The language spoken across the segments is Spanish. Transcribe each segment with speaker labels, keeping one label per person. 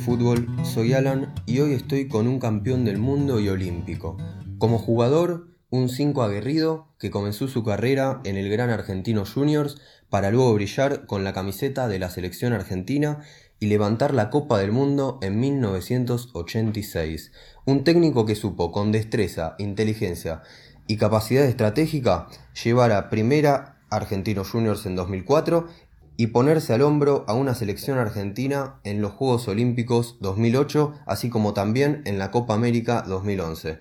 Speaker 1: fútbol, soy Alan y hoy estoy con un campeón del mundo y olímpico. Como jugador, un 5 aguerrido que comenzó su carrera en el Gran Argentino Juniors para luego brillar con la camiseta de la selección argentina y levantar la Copa del Mundo en 1986. Un técnico que supo con destreza, inteligencia y capacidad estratégica llevar a primera Argentino Juniors en 2004 y ponerse al hombro a una selección argentina en los Juegos Olímpicos 2008, así como también en la Copa América 2011.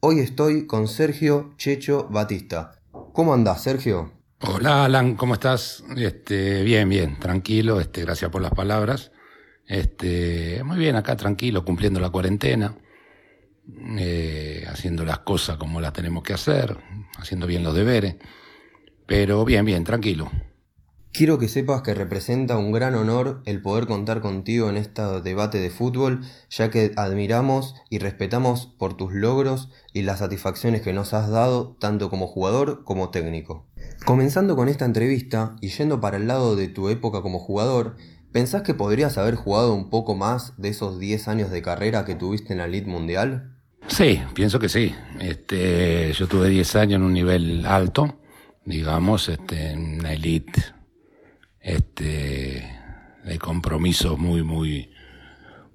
Speaker 1: Hoy estoy con Sergio Checho Batista. ¿Cómo andás, Sergio?
Speaker 2: Hola, Alan, ¿cómo estás? Este, bien, bien, tranquilo, este, gracias por las palabras. Este, muy bien, acá tranquilo, cumpliendo la cuarentena, eh, haciendo las cosas como las tenemos que hacer, haciendo bien los deberes, pero bien, bien, tranquilo.
Speaker 1: Quiero que sepas que representa un gran honor el poder contar contigo en este debate de fútbol, ya que admiramos y respetamos por tus logros y las satisfacciones que nos has dado tanto como jugador como técnico. Comenzando con esta entrevista y yendo para el lado de tu época como jugador, ¿pensás que podrías haber jugado un poco más de esos 10 años de carrera que tuviste en la Elite Mundial?
Speaker 2: Sí, pienso que sí. Este, yo tuve 10 años en un nivel alto, digamos, este, en la Elite este, de compromisos muy, muy,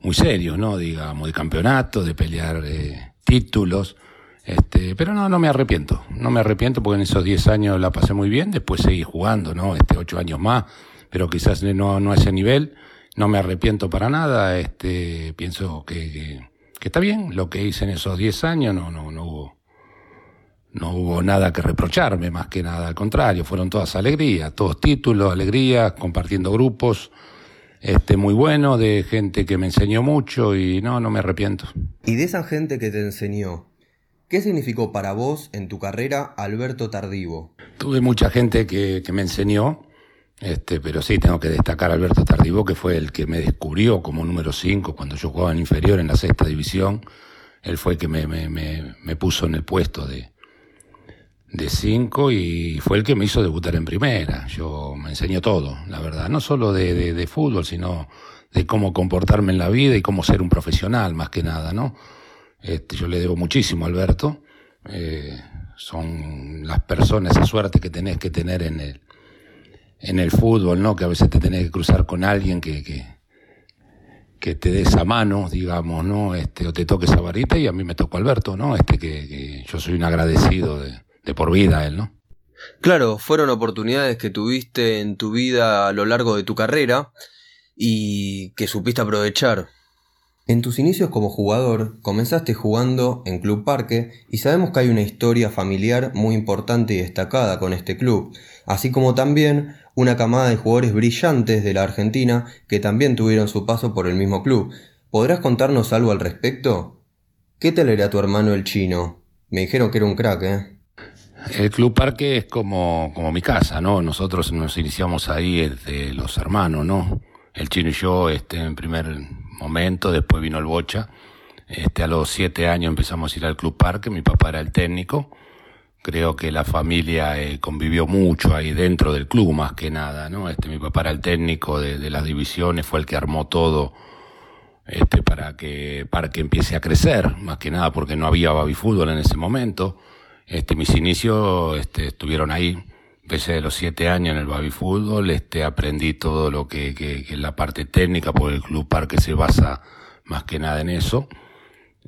Speaker 2: muy serios, ¿no? Digamos, de campeonato, de pelear eh, títulos. Este, pero no, no me arrepiento. No me arrepiento porque en esos 10 años la pasé muy bien. Después seguí jugando, ¿no? Este, 8 años más, pero quizás no, no a ese nivel. No me arrepiento para nada. Este, pienso que, que, que está bien lo que hice en esos 10 años. No, no, no hubo no hubo nada que reprocharme, más que nada, al contrario, fueron todas alegrías, todos títulos, alegrías, compartiendo grupos, este, muy bueno, de gente que me enseñó mucho y no, no me arrepiento.
Speaker 1: Y de esa gente que te enseñó, ¿qué significó para vos en tu carrera Alberto Tardivo?
Speaker 2: Tuve mucha gente que, que me enseñó, este, pero sí, tengo que destacar a Alberto Tardivo, que fue el que me descubrió como número 5 cuando yo jugaba en inferior en la sexta división. Él fue el que me, me, me, me puso en el puesto de, de cinco y fue el que me hizo debutar en primera. Yo me enseñó todo, la verdad, no solo de, de, fútbol, sino de cómo comportarme en la vida y cómo ser un profesional, más que nada, ¿no? Este, yo le debo muchísimo a Alberto. Eh, son las personas, esa suerte que tenés que tener en el, en el fútbol, ¿no? Que a veces te tenés que cruzar con alguien que, que, que te dé esa mano, digamos, ¿no? Este, o te toque esa varita y a mí me tocó Alberto, ¿no? Este, que, que yo soy un agradecido de, de por vida él, ¿no?
Speaker 1: Claro, fueron oportunidades que tuviste en tu vida a lo largo de tu carrera y que supiste aprovechar. En tus inicios como jugador comenzaste jugando en Club Parque y sabemos que hay una historia familiar muy importante y destacada con este club, así como también una camada de jugadores brillantes de la Argentina que también tuvieron su paso por el mismo club. ¿Podrás contarnos algo al respecto? ¿Qué tal era tu hermano el chino? Me dijeron que era un crack, ¿eh?
Speaker 2: El Club Parque es como, como mi casa, ¿no? Nosotros nos iniciamos ahí desde los hermanos, ¿no? El chino y yo, este, en primer momento, después vino el Bocha. Este, a los siete años empezamos a ir al Club Parque, mi papá era el técnico. Creo que la familia eh, convivió mucho ahí dentro del club, más que nada, ¿no? Este, mi papá era el técnico de, las divisiones, fue el que armó todo, este, para que Parque empiece a crecer, más que nada porque no había baby fútbol en ese momento. Este, mis inicios este, estuvieron ahí. Empecé de los siete años en el baby fútbol, este, aprendí todo lo que, que, que, es la parte técnica, porque el Club Parque se basa más que nada en eso.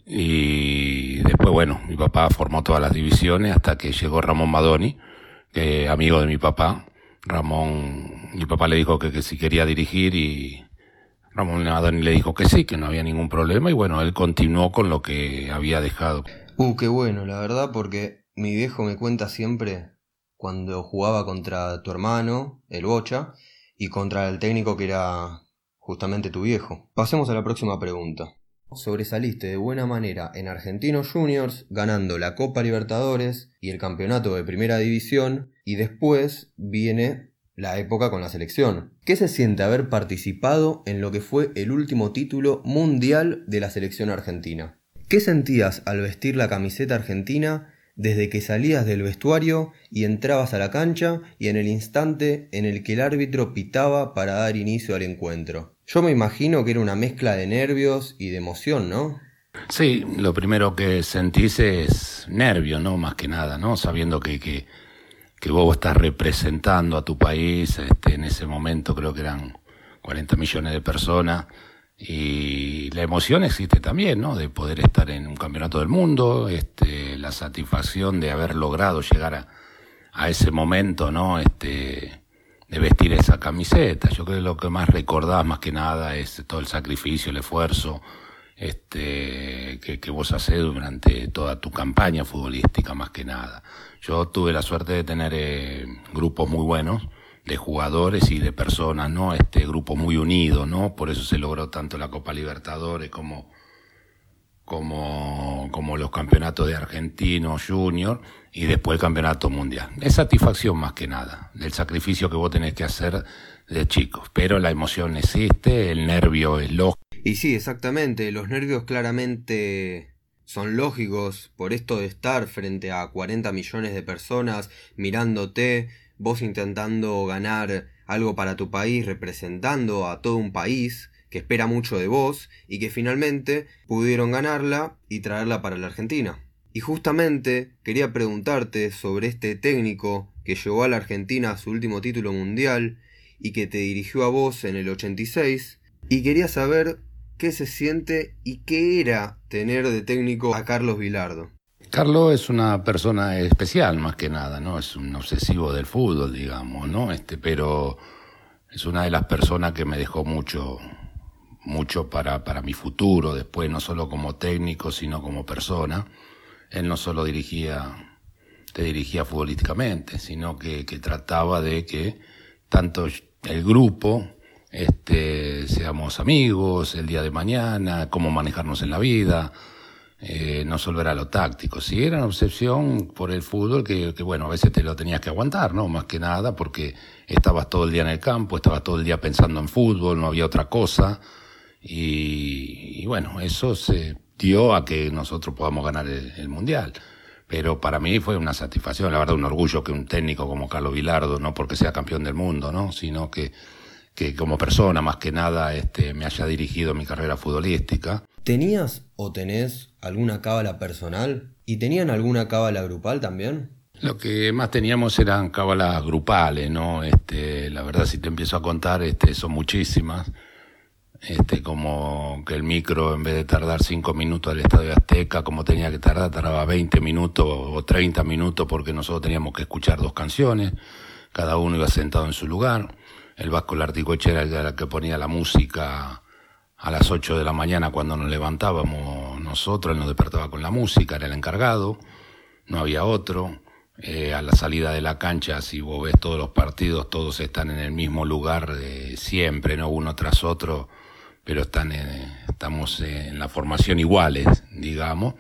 Speaker 2: Y después, bueno, mi papá formó todas las divisiones hasta que llegó Ramón Madoni, que amigo de mi papá. Ramón, mi papá le dijo que, que si quería dirigir y Ramón Madoni le dijo que sí, que no había ningún problema y bueno, él continuó con lo que había dejado.
Speaker 1: Uh, qué bueno, la verdad, porque mi viejo me cuenta siempre cuando jugaba contra tu hermano, el Bocha, y contra el técnico que era justamente tu viejo. Pasemos a la próxima pregunta. Sobresaliste de buena manera en Argentinos Juniors, ganando la Copa Libertadores y el campeonato de Primera División, y después viene la época con la selección. ¿Qué se siente haber participado en lo que fue el último título mundial de la selección argentina? ¿Qué sentías al vestir la camiseta argentina desde que salías del vestuario y entrabas a la cancha y en el instante en el que el árbitro pitaba para dar inicio al encuentro. Yo me imagino que era una mezcla de nervios y de emoción, ¿no?
Speaker 2: Sí, lo primero que sentís es nervio, ¿no? Más que nada, ¿no? Sabiendo que, que, que vos estás representando a tu país, este, en ese momento creo que eran 40 millones de personas, y la emoción existe también, ¿no? De poder estar en un campeonato del mundo, este, la satisfacción de haber logrado llegar a, a ese momento, ¿no? Este, de vestir esa camiseta. Yo creo que lo que más recordás más que nada es todo el sacrificio, el esfuerzo, este, que, que vos haces durante toda tu campaña futbolística más que nada. Yo tuve la suerte de tener eh, grupos muy buenos, de jugadores y de personas, ¿no? Este grupo muy unido, ¿no? Por eso se logró tanto la Copa Libertadores como, como, como los campeonatos de Argentino Junior y después el campeonato mundial. Es satisfacción más que nada, del sacrificio que vos tenés que hacer de chicos. Pero la emoción existe, el nervio es lógico.
Speaker 1: Y sí, exactamente, los nervios claramente son lógicos por esto de estar frente a 40 millones de personas mirándote, vos intentando ganar algo para tu país, representando a todo un país que espera mucho de vos y que finalmente pudieron ganarla y traerla para la Argentina. Y justamente quería preguntarte sobre este técnico que llevó a la Argentina a su último título mundial y que te dirigió a vos en el 86 y quería saber qué se siente y qué era tener de técnico a Carlos Vilardo.
Speaker 2: Carlos es una persona especial más que nada, ¿no? Es un obsesivo del fútbol, digamos, ¿no? Este, pero es una de las personas que me dejó mucho, mucho para, para mi futuro, después no solo como técnico, sino como persona. Él no solo dirigía, te dirigía futbolísticamente, sino que, que trataba de que tanto el grupo, este, seamos amigos el día de mañana, cómo manejarnos en la vida, eh, no solo era lo táctico, sí era una obsesión por el fútbol que, que, bueno, a veces te lo tenías que aguantar, ¿no? Más que nada porque estabas todo el día en el campo, estabas todo el día pensando en fútbol, no había otra cosa. Y, y bueno, eso se dio a que nosotros podamos ganar el, el, Mundial. Pero para mí fue una satisfacción, la verdad, un orgullo que un técnico como Carlos Vilardo, no porque sea campeón del mundo, ¿no? Sino que, que como persona, más que nada, este, me haya dirigido mi carrera futbolística.
Speaker 1: ¿Tenías o tenés alguna cábala personal? ¿Y tenían alguna cábala grupal también?
Speaker 2: Lo que más teníamos eran cábalas grupales, ¿no? Este, la verdad, si te empiezo a contar, este, son muchísimas. Este, como que el micro, en vez de tardar cinco minutos al Estadio Azteca, como tenía que tardar, tardaba 20 minutos o 30 minutos porque nosotros teníamos que escuchar dos canciones. Cada uno iba sentado en su lugar. El Vasco Larticoche era el que ponía la música a las 8 de la mañana cuando nos levantábamos nosotros, él nos despertaba con la música, era el encargado, no había otro. Eh, a la salida de la cancha, si vos ves todos los partidos, todos están en el mismo lugar siempre, no uno tras otro, pero están eh, estamos en la formación iguales, digamos.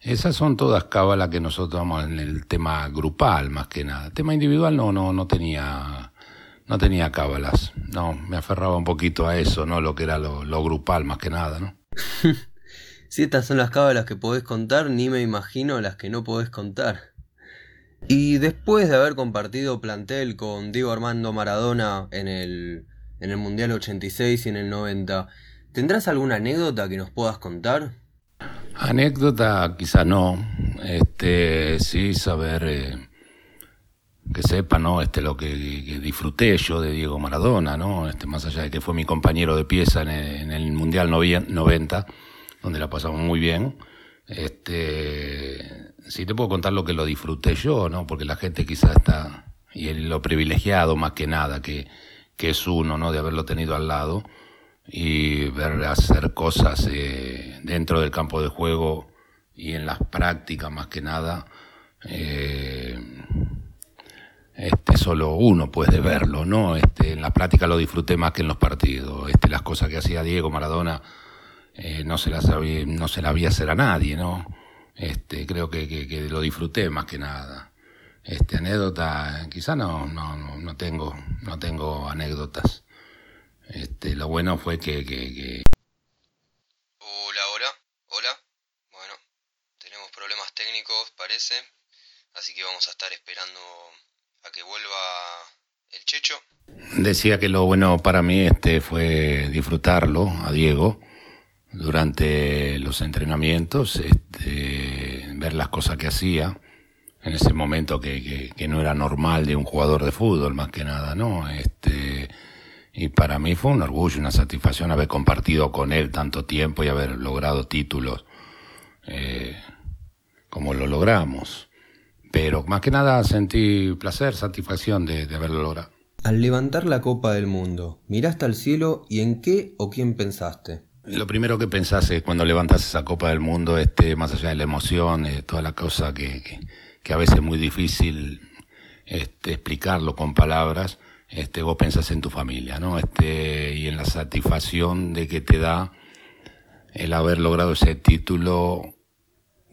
Speaker 2: Esas son todas cábalas que nosotros vamos en el tema grupal, más que nada. El tema individual no, no, no tenía no tenía cábalas. No, me aferraba un poquito a eso, ¿no? Lo que era lo, lo grupal más que nada, ¿no?
Speaker 1: si estas son las cábalas que podés contar, ni me imagino las que no podés contar. Y después de haber compartido plantel con Diego Armando Maradona en el, en el Mundial 86 y en el 90, ¿tendrás alguna anécdota que nos puedas contar?
Speaker 2: Anécdota quizá no. Este, sí, saber... Eh que sepa, ¿no? Este, lo que, disfruté yo de Diego Maradona, ¿no? Este, más allá de que fue mi compañero de pieza en el, en el Mundial 90, donde la pasamos muy bien. Este, sí te puedo contar lo que lo disfruté yo, ¿no? Porque la gente quizás está, y lo privilegiado más que nada, que, que es uno, ¿no? De haberlo tenido al lado y ver hacer cosas eh, dentro del campo de juego y en las prácticas más que nada. Eh, este, solo uno puede verlo, ¿no? Este, en la práctica lo disfruté más que en los partidos. Este, las cosas que hacía Diego Maradona eh, no se las sabía, no se las había hacer a nadie, ¿no? Este, creo que, que, lo disfruté más que nada. Este, anécdota, quizá no, no, no tengo, no tengo anécdotas. Este, lo bueno fue que, que...
Speaker 1: Hola, hola, hola. Bueno, tenemos problemas técnicos, parece. así que vamos a estar esperando a que vuelva el Checho.
Speaker 2: Decía que lo bueno para mí este fue disfrutarlo a Diego durante los entrenamientos, este, ver las cosas que hacía en ese momento que, que, no era normal de un jugador de fútbol, más que nada, ¿no? Este, y para mí fue un orgullo, una satisfacción haber compartido con él tanto tiempo y haber logrado títulos eh, como lo logramos. Pero más que nada sentí placer, satisfacción de, de haberlo logrado.
Speaker 1: Al levantar la Copa del Mundo, ¿miraste al cielo y en qué o quién pensaste?
Speaker 2: Lo primero que pensaste cuando levantas esa Copa del Mundo, este, más allá de la emoción, de toda la cosa que, que, a veces es muy difícil este, explicarlo con palabras, este, vos pensás en tu familia, ¿no? Este, y en la satisfacción de que te da el haber logrado ese título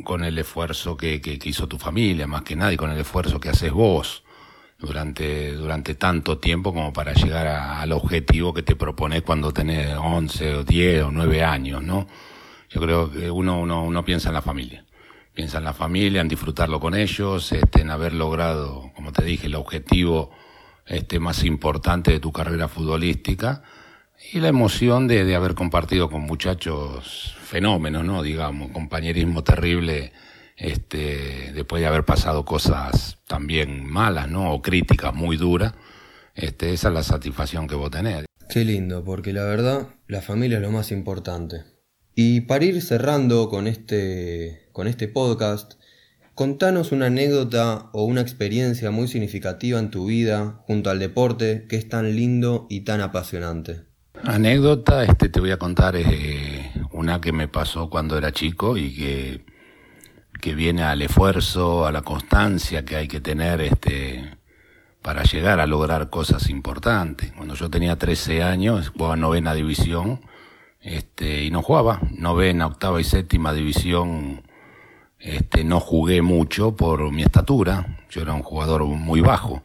Speaker 2: con el esfuerzo que, que, que hizo tu familia, más que nada, y con el esfuerzo que haces vos durante, durante tanto tiempo como para llegar al objetivo que te propones cuando tenés 11 o 10 o 9 años, ¿no? Yo creo que uno, uno, uno piensa en la familia. Piensa en la familia, en disfrutarlo con ellos, este, en haber logrado, como te dije, el objetivo este, más importante de tu carrera futbolística y la emoción de, de haber compartido con muchachos fenómenos, ¿no? Digamos, compañerismo terrible este, después de haber pasado cosas también malas, ¿no? O críticas muy duras, este, esa es la satisfacción que vos tenés.
Speaker 1: Qué lindo, porque la verdad, la familia es lo más importante. Y para ir cerrando con este, con este podcast, contanos una anécdota o una experiencia muy significativa en tu vida junto al deporte que es tan lindo y tan apasionante.
Speaker 2: Anécdota, este te voy a contar eh, una que me pasó cuando era chico y que que viene al esfuerzo, a la constancia que hay que tener este, para llegar a lograr cosas importantes. Cuando yo tenía 13 años, jugaba novena división, este, y no jugaba, novena, octava y séptima división, este, no jugué mucho por mi estatura, yo era un jugador muy bajo,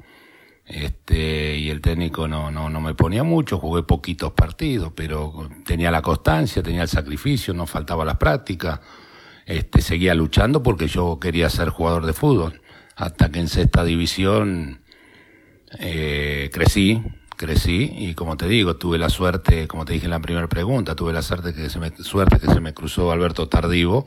Speaker 2: este, y el técnico no, no, no me ponía mucho, jugué poquitos partidos, pero tenía la constancia, tenía el sacrificio, no faltaba la práctica, este, seguía luchando porque yo quería ser jugador de fútbol. Hasta que en sexta división eh, crecí, crecí y como te digo, tuve la suerte, como te dije en la primera pregunta, tuve la suerte que se me, suerte que se me cruzó Alberto Tardivo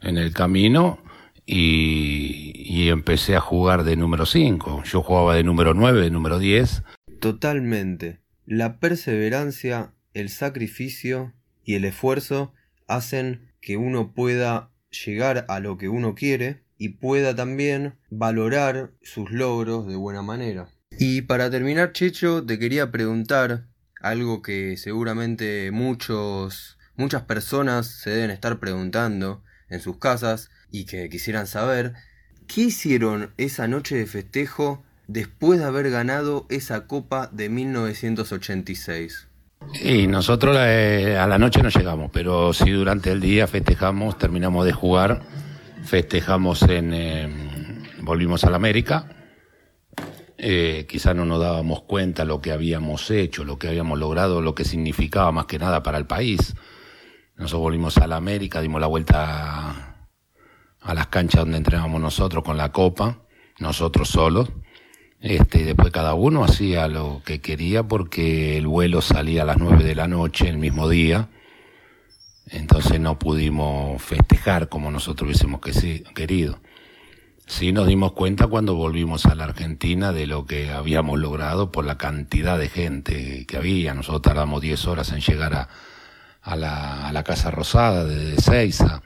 Speaker 2: en el camino y, y empecé a jugar de número 5. Yo jugaba de número 9, de número 10.
Speaker 1: Totalmente. La perseverancia, el sacrificio y el esfuerzo hacen que uno pueda llegar a lo que uno quiere y pueda también valorar sus logros de buena manera. Y para terminar, Checho, te quería preguntar algo que seguramente muchos, muchas personas se deben estar preguntando en sus casas y que quisieran saber, ¿qué hicieron esa noche de festejo después de haber ganado esa copa de 1986?
Speaker 2: Y nosotros eh, a la noche no llegamos, pero sí durante el día festejamos, terminamos de jugar, festejamos en, eh, volvimos a la América, eh, quizá no nos dábamos cuenta lo que habíamos hecho, lo que habíamos logrado, lo que significaba más que nada para el país. Nosotros volvimos a la América, dimos la vuelta a las canchas donde entrenábamos nosotros con la copa, nosotros solos este, después cada uno hacía lo que quería porque el vuelo salía a las nueve de la noche el mismo día. Entonces no pudimos festejar como nosotros hubiésemos querido. Sí nos dimos cuenta cuando volvimos a la Argentina de lo que habíamos logrado por la cantidad de gente que había. Nosotros tardamos 10 horas en llegar a, a, la, a la Casa Rosada de Seiza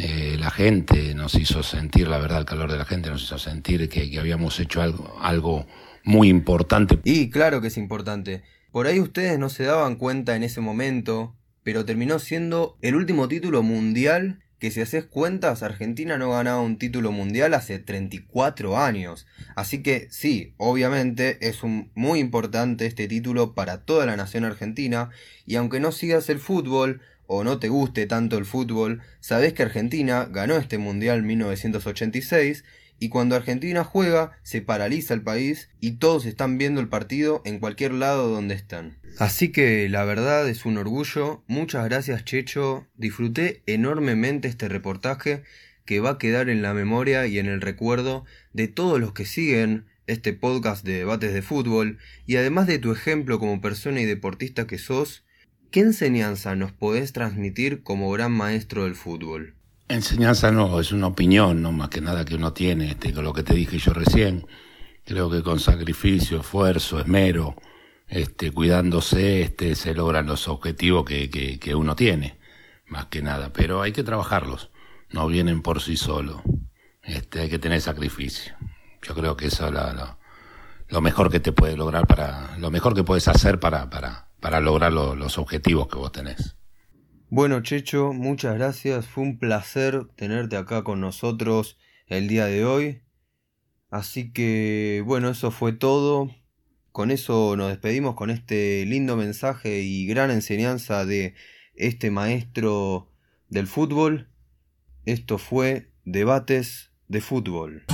Speaker 2: eh, la gente nos hizo sentir, la verdad, el calor de la gente nos hizo sentir que, habíamos hecho algo, algo muy importante.
Speaker 1: Y claro que es importante. Por ahí ustedes no se daban cuenta en ese momento, pero terminó siendo el último título mundial que si haces cuentas, Argentina no ganaba un título mundial hace 34 años. Así que sí, obviamente es un, muy importante este título para toda la nación argentina, y aunque no sigas el fútbol, o no te guste tanto el fútbol, sabés que Argentina ganó este Mundial 1986 y cuando Argentina juega se paraliza el país y todos están viendo el partido en cualquier lado donde están. Así que la verdad es un orgullo, muchas gracias Checho, disfruté enormemente este reportaje que va a quedar en la memoria y en el recuerdo de todos los que siguen este podcast de debates de fútbol y además de tu ejemplo como persona y deportista que sos, ¿qué enseñanza nos podés transmitir como gran maestro del fútbol?
Speaker 2: Enseñanza no, es una opinión, no más que nada que uno tiene, este, con lo que te dije yo recién. Creo que con sacrificio, esfuerzo, esmero, este, cuidándose, este, se logran los objetivos que, uno tiene, más que nada. Pero hay que trabajarlos, no vienen por sí solos. Este, hay que tener sacrificio. Yo creo que eso es lo, lo, mejor que te puede lograr para, lo mejor que puedes hacer para, para, para lograr los objetivos que vos tenés.
Speaker 1: Bueno, Checho, muchas gracias. Fue un placer tenerte acá con nosotros el día de hoy. Así que, bueno, eso fue todo. Con eso nos despedimos con este lindo mensaje y gran enseñanza de este maestro del fútbol. Esto fue Debates de Fútbol.